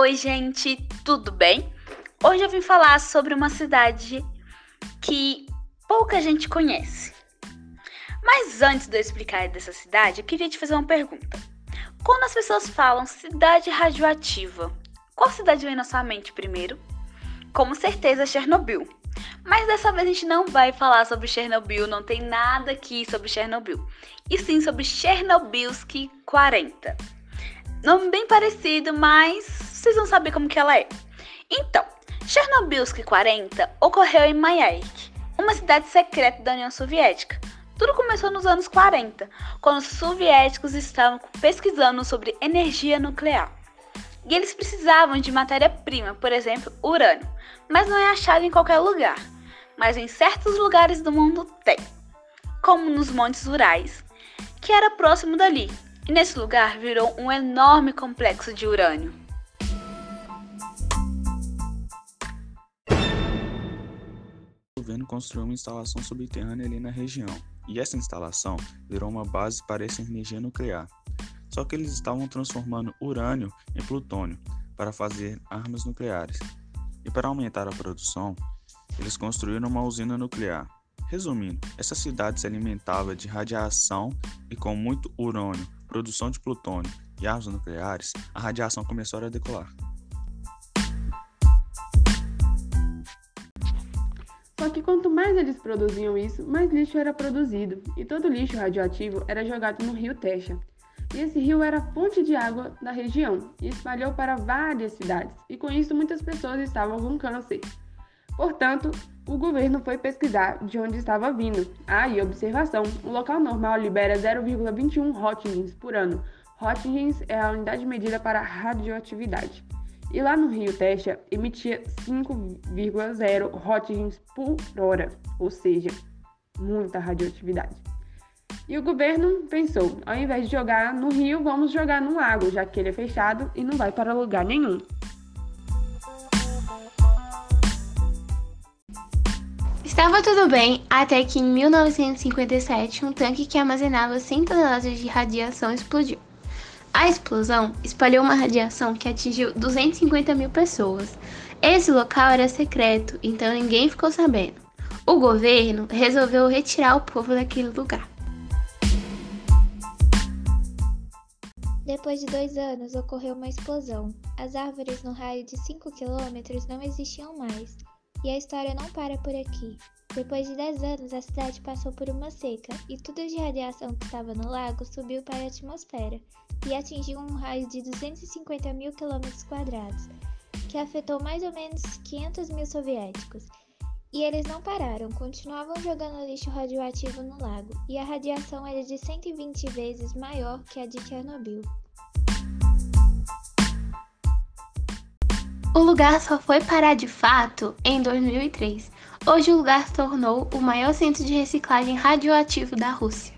Oi, gente, tudo bem? Hoje eu vim falar sobre uma cidade que pouca gente conhece. Mas antes de eu explicar dessa cidade, eu queria te fazer uma pergunta. Quando as pessoas falam cidade radioativa, qual cidade vem na sua mente primeiro? Com certeza Chernobyl. Mas dessa vez a gente não vai falar sobre Chernobyl, não tem nada aqui sobre Chernobyl. E sim sobre Chernobylsk 40. Nome bem parecido, mas vocês vão saber como que ela é. Então, Chernobylsk 40 ocorreu em Mayak, uma cidade secreta da União Soviética. Tudo começou nos anos 40, quando os soviéticos estavam pesquisando sobre energia nuclear. E eles precisavam de matéria-prima, por exemplo, urânio, mas não é achado em qualquer lugar. Mas em certos lugares do mundo tem, como nos Montes Urais, que era próximo dali, e nesse lugar virou um enorme complexo de urânio. Construiu uma instalação subterrânea ali na região, e essa instalação virou uma base para essa energia nuclear. Só que eles estavam transformando urânio em plutônio para fazer armas nucleares. E para aumentar a produção, eles construíram uma usina nuclear. Resumindo, essa cidade se alimentava de radiação e com muito urânio produção de plutônio e armas nucleares, a radiação começou a decolar. Só que quanto mais eles produziam isso, mais lixo era produzido, e todo lixo radioativo era jogado no rio Techa. E esse rio era fonte de água da região e espalhou para várias cidades, e com isso muitas pessoas estavam com câncer. Portanto, o governo foi pesquisar de onde estava vindo. Ah, e observação: o local normal libera 0,21 Roentgens por ano. Roentgens é a unidade medida para radioatividade. E lá no Rio Techa emitia 5,0 Roentgens por hora, ou seja, muita radioatividade. E o governo pensou: ao invés de jogar no rio, vamos jogar no lago, já que ele é fechado e não vai para lugar nenhum. Estava tudo bem até que em 1957 um tanque que armazenava 100 toneladas de radiação explodiu. A explosão espalhou uma radiação que atingiu 250 mil pessoas. Esse local era secreto, então ninguém ficou sabendo. O governo resolveu retirar o povo daquele lugar. Depois de dois anos, ocorreu uma explosão. As árvores no raio de 5 quilômetros não existiam mais e a história não para por aqui. Depois de 10 anos, a cidade passou por uma seca e tudo de radiação que estava no lago subiu para a atmosfera e atingiu um raio de 250 mil quilômetros quadrados, que afetou mais ou menos 500 mil soviéticos. E eles não pararam, continuavam jogando lixo radioativo no lago, e a radiação era de 120 vezes maior que a de Chernobyl. O lugar só foi parar de fato em 2003. Hoje o lugar tornou o maior centro de reciclagem radioativo da Rússia.